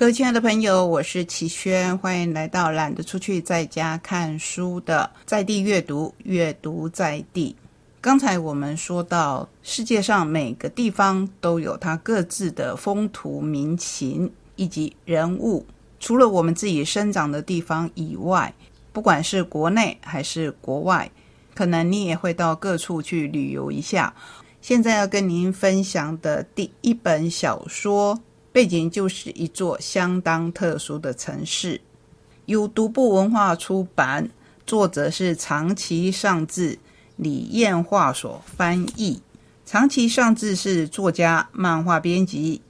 各位亲爱的朋友，我是齐轩，欢迎来到懒得出去在家看书的在地阅读，阅读在地。刚才我们说到，世界上每个地方都有它各自的风土民情以及人物。除了我们自己生长的地方以外，不管是国内还是国外，可能你也会到各处去旅游一下。现在要跟您分享的第一本小说。背景就是一座相当特殊的城市，由独步文化出版，作者是长崎尚志，李彦化所翻译。长崎尚志是作家、漫画编辑。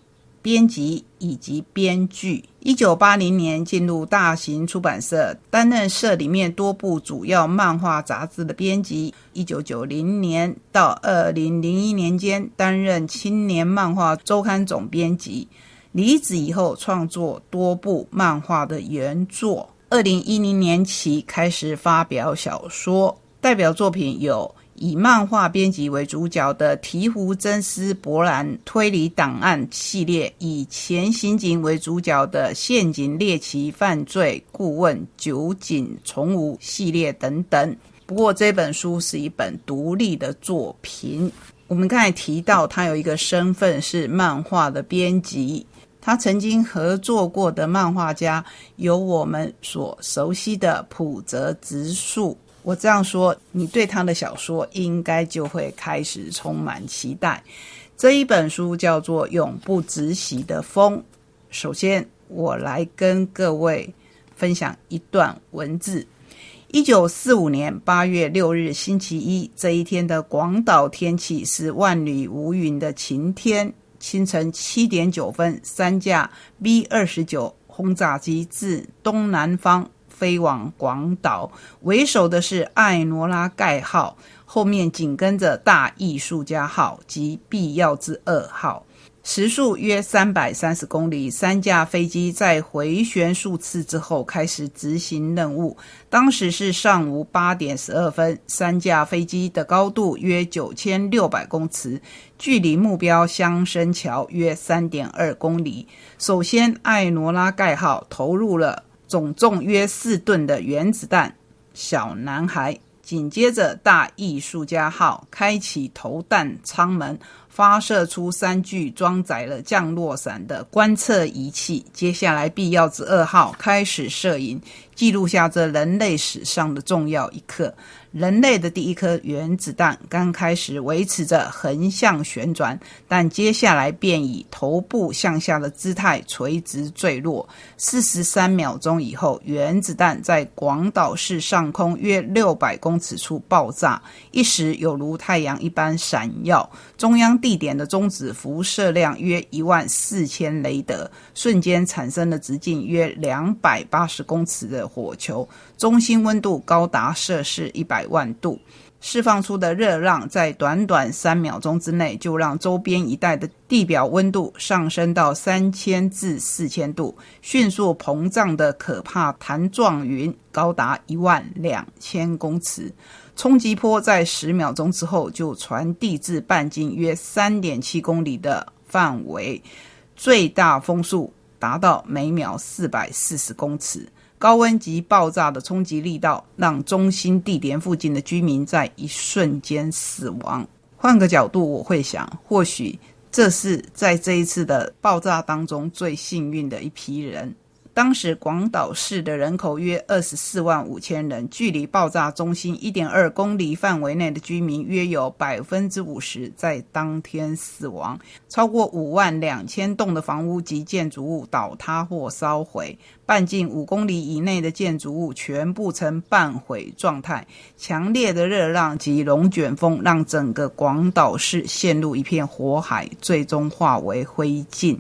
编辑以及编剧，一九八零年进入大型出版社，担任社里面多部主要漫画杂志的编辑。一九九零年到二零零一年间，担任青年漫画周刊总编辑。离职以后，创作多部漫画的原作。二零一零年起开始发表小说，代表作品有。以漫画编辑为主角的《醍醐真丝博兰推理档案》系列，以前刑警为主角的《陷阱猎奇犯罪顾问酒井重吾》系列等等。不过这本书是一本独立的作品。我们刚才提到，他有一个身份是漫画的编辑。他曾经合作过的漫画家有我们所熟悉的浦泽直树。我这样说，你对他的小说应该就会开始充满期待。这一本书叫做《永不止息的风》。首先，我来跟各位分享一段文字：一九四五年八月六日星期一这一天的广岛天气是万里无云的晴天。清晨七点九分，三架 B 二十九轰炸机自东南方。飞往广岛，为首的是艾诺拉盖号，后面紧跟着大艺术家号及必要之二号，时速约三百三十公里。三架飞机在回旋数次之后开始执行任务。当时是上午八点十二分，三架飞机的高度约九千六百公尺，距离目标香生桥约三点二公里。首先，艾诺拉盖号投入了。总重约四吨的原子弹，小男孩。紧接着，大艺术家号开启投弹舱门，发射出三具装载了降落伞的观测仪器。接下来，必要之二号开始摄影，记录下这人类史上的重要一刻。人类的第一颗原子弹刚开始维持着横向旋转，但接下来便以头部向下的姿态垂直坠落。四十三秒钟以后，原子弹在广岛市上空约六百公尺处爆炸，一时有如太阳一般闪耀。中央地地点的中子辐射量约一万四千雷德，瞬间产生了直径约两百八十公尺的火球，中心温度高达摄氏一。百万度释放出的热浪，在短短三秒钟之内，就让周边一带的地表温度上升到三千至四千度，迅速膨胀的可怕弹状云高达一万两千公尺。冲击波在十秒钟之后就传递至半径约三点七公里的范围，最大风速达到每秒四百四十公尺。高温及爆炸的冲击力道，让中心地点附近的居民在一瞬间死亡。换个角度，我会想，或许这是在这一次的爆炸当中最幸运的一批人。当时广岛市的人口约二十四万五千人，距离爆炸中心一点二公里范围内的居民约有百分之五十在当天死亡，超过五万两千栋的房屋及建筑物倒塌或烧毁，半径五公里以内的建筑物全部呈半毁状态。强烈的热浪及龙卷风让整个广岛市陷入一片火海，最终化为灰烬。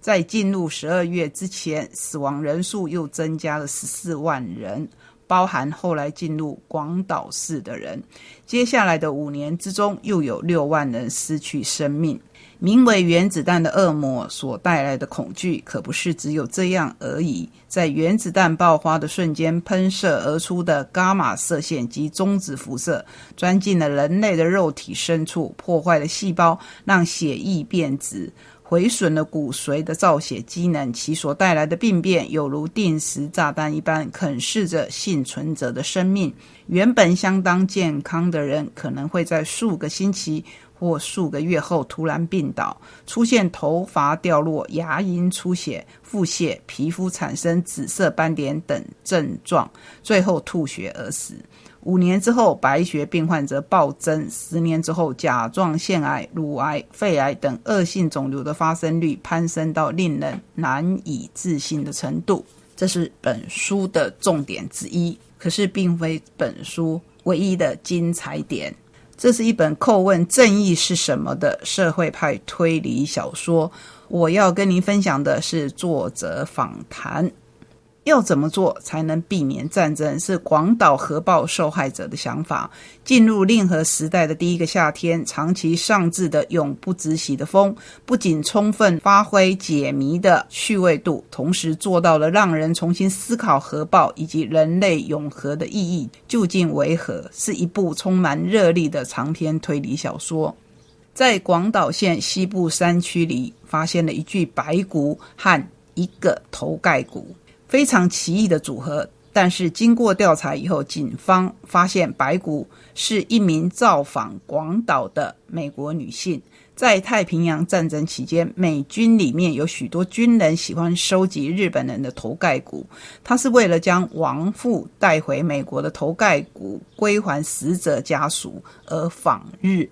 在进入十二月之前，死亡人数又增加了十四万人，包含后来进入广岛市的人。接下来的五年之中，又有六万人失去生命。名为原子弹的恶魔所带来的恐惧，可不是只有这样而已。在原子弹爆发的瞬间，喷射而出的伽马射线及中子辐射，钻进了人类的肉体深处，破坏了细胞，让血液变质。毁损了骨髓的造血机能，其所带来的病变有如定时炸弹一般，啃噬着幸存者的生命。原本相当健康的人，可能会在数个星期或数个月后突然病倒，出现头发掉落、牙龈出血、腹泻、皮肤产生紫色斑点等症状，最后吐血而死。五年之后，白血病患者暴增；十年之后，甲状腺癌、乳癌、肺癌等恶性肿瘤的发生率攀升到令人难以置信的程度。这是本书的重点之一，可是并非本书唯一的精彩点。这是一本叩问正义是什么的社会派推理小说。我要跟您分享的是作者访谈。要怎么做才能避免战争？是广岛核爆受害者的想法。进入令和时代的第一个夏天，长期上至的永不止息的风，不仅充分发挥解谜的趣味度，同时做到了让人重新思考核爆以及人类永和的意义究竟为何。是一部充满热力的长篇推理小说。在广岛县西部山区里，发现了一具白骨和一个头盖骨。非常奇异的组合，但是经过调查以后，警方发现白骨是一名造访广岛的美国女性。在太平洋战争期间，美军里面有许多军人喜欢收集日本人的头盖骨，他是为了将亡父带回美国的头盖骨归还死者家属而访日。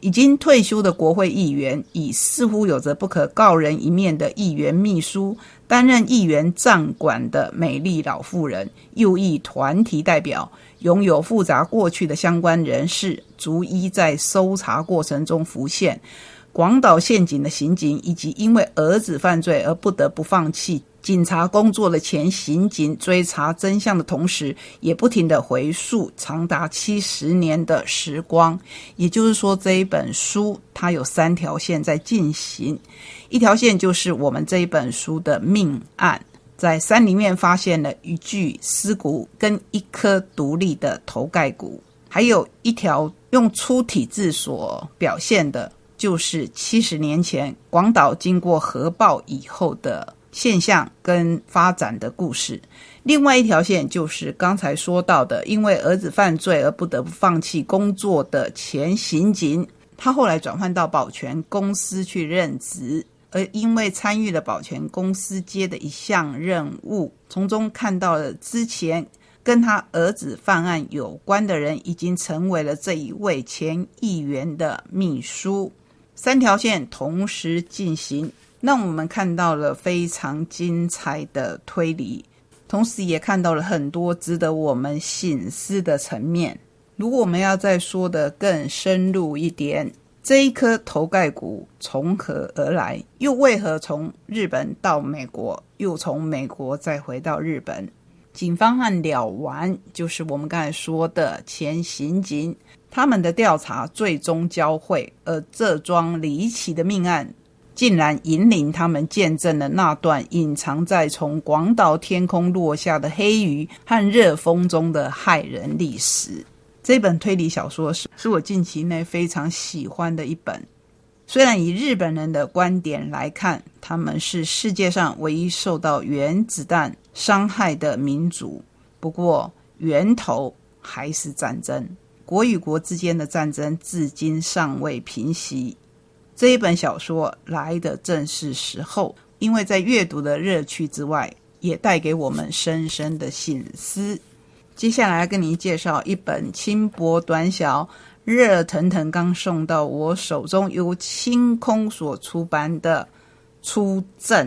已经退休的国会议员，以似乎有着不可告人一面的议员秘书。担任议员站管的美丽老妇人，右翼团体代表，拥有复杂过去的相关人士，逐一在搜查过程中浮现。广岛陷阱的刑警，以及因为儿子犯罪而不得不放弃警察工作的前刑警，追查真相的同时，也不停的回溯长达七十年的时光。也就是说，这一本书它有三条线在进行。一条线就是我们这一本书的命案，在山里面发现了一具尸骨跟一颗独立的头盖骨，还有一条用粗体字所表现的，就是七十年前广岛经过核爆以后的现象跟发展的故事。另外一条线就是刚才说到的，因为儿子犯罪而不得不放弃工作的前刑警，他后来转换到保全公司去任职。而因为参与了保全公司接的一项任务，从中看到了之前跟他儿子犯案有关的人，已经成为了这一位前议员的秘书。三条线同时进行，让我们看到了非常精彩的推理，同时也看到了很多值得我们醒思的层面。如果我们要再说的更深入一点。这一颗头盖骨从何而来？又为何从日本到美国，又从美国再回到日本？警方和了完，就是我们刚才说的前刑警，他们的调查最终交汇，而这桩离奇的命案，竟然引领他们见证了那段隐藏在从广岛天空落下的黑雨和热风中的骇人历史。这本推理小说是是我近期内非常喜欢的一本。虽然以日本人的观点来看，他们是世界上唯一受到原子弹伤害的民族，不过源头还是战争。国与国之间的战争至今尚未平息。这一本小说来的正是时候，因为在阅读的乐趣之外，也带给我们深深的醒思。接下来跟您介绍一本轻薄短小、热腾腾刚送到我手中，由清空所出版的《出阵》。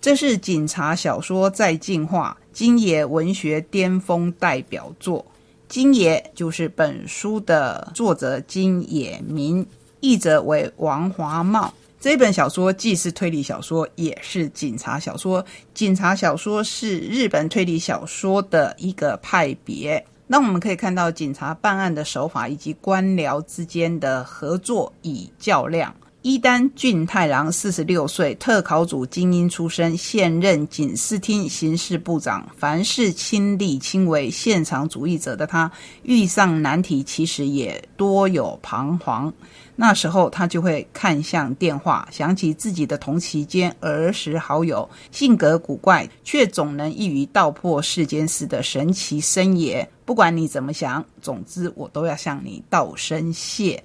这是警察小说再进化，金野文学巅峰代表作。金野就是本书的作者金野明，译者为王华茂。这本小说既是推理小说，也是警察小说。警察小说是日本推理小说的一个派别。那我们可以看到警察办案的手法，以及官僚之间的合作与较量。伊丹俊太郎四十六岁，特考组精英出身，现任警视厅刑事部长。凡事亲力亲为，现场主义者的他，遇上难题其实也多有彷徨。那时候他就会看向电话，想起自己的同期间儿时好友，性格古怪却总能一语道破世间事的神奇森爷。不管你怎么想，总之我都要向你道声谢。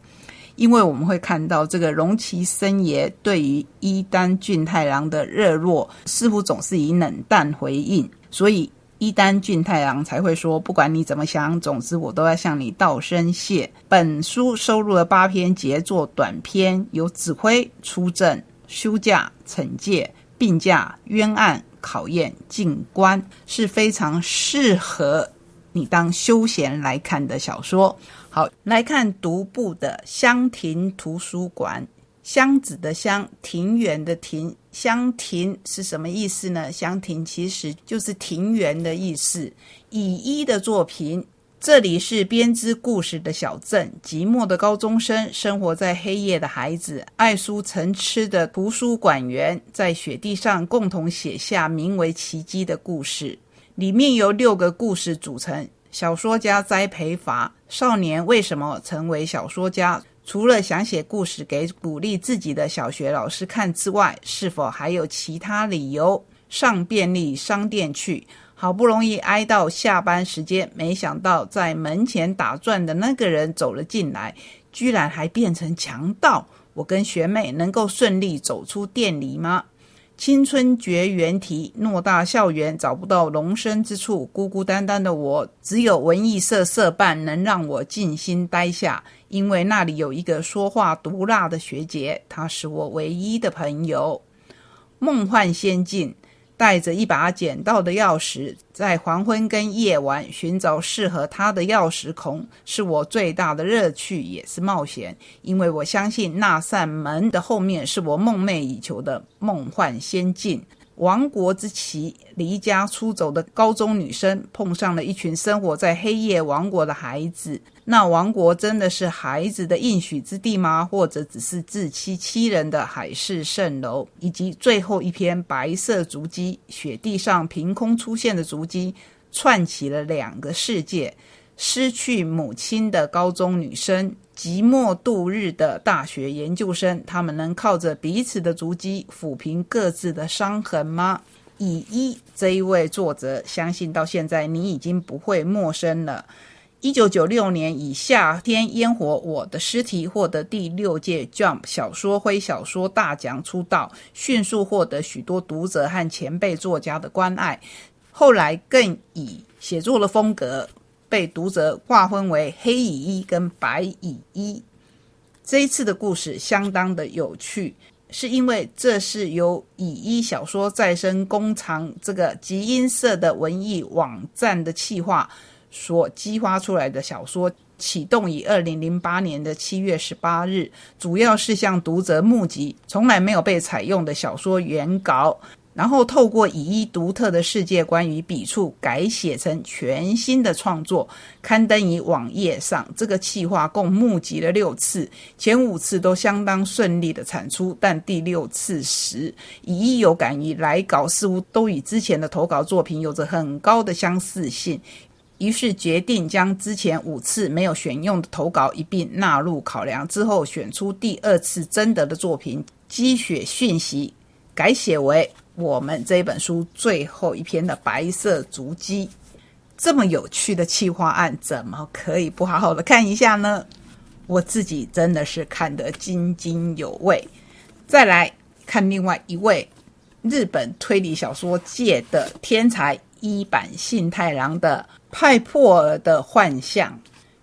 因为我们会看到这个荣崎生爷对于伊丹俊太郎的热络，似乎总是以冷淡回应，所以伊丹俊太郎才会说：“不管你怎么想，总之我都要向你道声谢。”本书收录了八篇杰作短篇，有指挥、出阵、休假、惩戒、病假、冤案、考验、进关，是非常适合你当休闲来看的小说。好，来看独步的香亭图书馆。箱子的箱，庭园的庭，香亭是什么意思呢？香亭其实就是庭园的意思。以一的作品，这里是编织故事的小镇，寂寞的高中生，生活在黑夜的孩子，爱书成痴的图书馆员，在雪地上共同写下名为奇迹的故事。里面由六个故事组成。小说家栽培法：少年为什么成为小说家？除了想写故事给鼓励自己的小学老师看之外，是否还有其他理由？上便利商店去，好不容易挨到下班时间，没想到在门前打转的那个人走了进来，居然还变成强盗。我跟学妹能够顺利走出店里吗？青春绝缘体，偌大校园找不到容身之处，孤孤单单的我，只有文艺社社办能让我静心待下，因为那里有一个说话毒辣的学姐，她是我唯一的朋友。梦幻仙境。带着一把捡到的钥匙，在黄昏跟夜晚寻找适合他的钥匙孔，是我最大的乐趣，也是冒险。因为我相信那扇门的后面是我梦寐以求的梦幻仙境。亡国之旗，离家出走的高中女生碰上了一群生活在黑夜王国的孩子。那王国真的是孩子的应许之地吗？或者只是自欺欺人的海市蜃楼？以及最后一篇白色足迹，雪地上凭空出现的足迹，串起了两个世界：失去母亲的高中女生。寂寞度日的大学研究生，他们能靠着彼此的足迹抚平各自的伤痕吗？以一这一位作者，相信到现在你已经不会陌生了。一九九六年以《夏天烟火》我的尸体获得第六届 Jump 小说灰小说大奖出道，迅速获得许多读者和前辈作家的关爱。后来更以写作的风格。被读者划分为黑蚁一跟白蚁一。这一次的故事相当的有趣，是因为这是由蚁一小说再生工厂这个集音社的文艺网站的企划所激发出来的小说。启动于二零零八年的七月十八日，主要是向读者募集从来没有被采用的小说原稿。然后透过以一独特的世界观与笔触改写成全新的创作，刊登于网页上。这个企划共募集了六次，前五次都相当顺利的产出，但第六次时，以一有感于来稿似乎都与之前的投稿作品有着很高的相似性，于是决定将之前五次没有选用的投稿一并纳入考量。之后选出第二次征得的作品，积雪讯息改写为。我们这本书最后一篇的白色足迹，这么有趣的企划案，怎么可以不好好的看一下呢？我自己真的是看得津津有味。再来看另外一位日本推理小说界的天才一坂幸太郎的《派破尔的幻象》，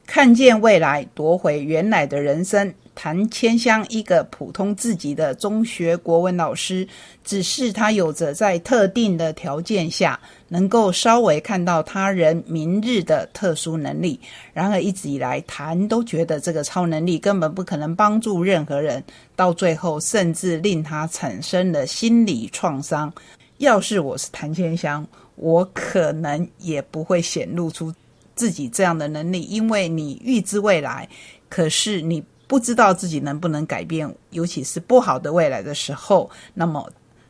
看见未来，夺回原来的人生。谭千香，一个普通自己的中学国文老师，只是他有着在特定的条件下能够稍微看到他人明日的特殊能力。然而一直以来，谭都觉得这个超能力根本不可能帮助任何人，到最后甚至令他产生了心理创伤。要是我是谭千香，我可能也不会显露出自己这样的能力，因为你预知未来，可是你。不知道自己能不能改变，尤其是不好的未来的时候，那么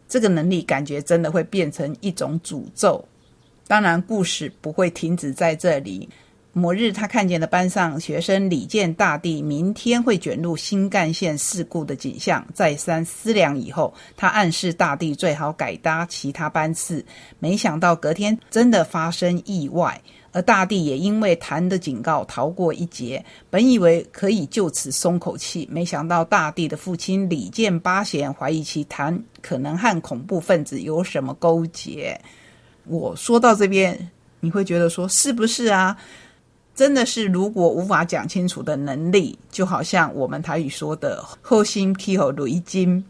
这个能力感觉真的会变成一种诅咒。当然，故事不会停止在这里。某日，他看见了班上学生李健大地明天会卷入新干线事故的景象。再三思量以后，他暗示大地最好改搭其他班次。没想到隔天真的发生意外，而大地也因为谭的警告逃过一劫。本以为可以就此松口气，没想到大地的父亲李建八贤怀疑其谭可能和恐怖分子有什么勾结。我说到这边，你会觉得说是不是啊？真的是，如果无法讲清楚的能力，就好像我们台语说的“后心劈后雷金”，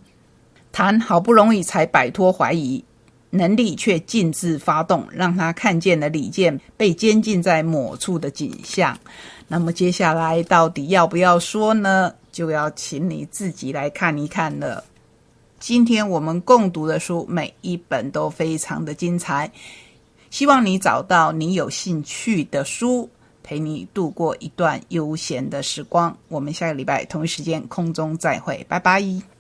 谈好不容易才摆脱怀疑，能力却禁自发动，让他看见了李健被监禁在某处的景象。那么接下来到底要不要说呢？就要请你自己来看一看了。今天我们共读的书，每一本都非常的精彩，希望你找到你有兴趣的书。陪你度过一段悠闲的时光。我们下个礼拜同一时间空中再会，拜拜。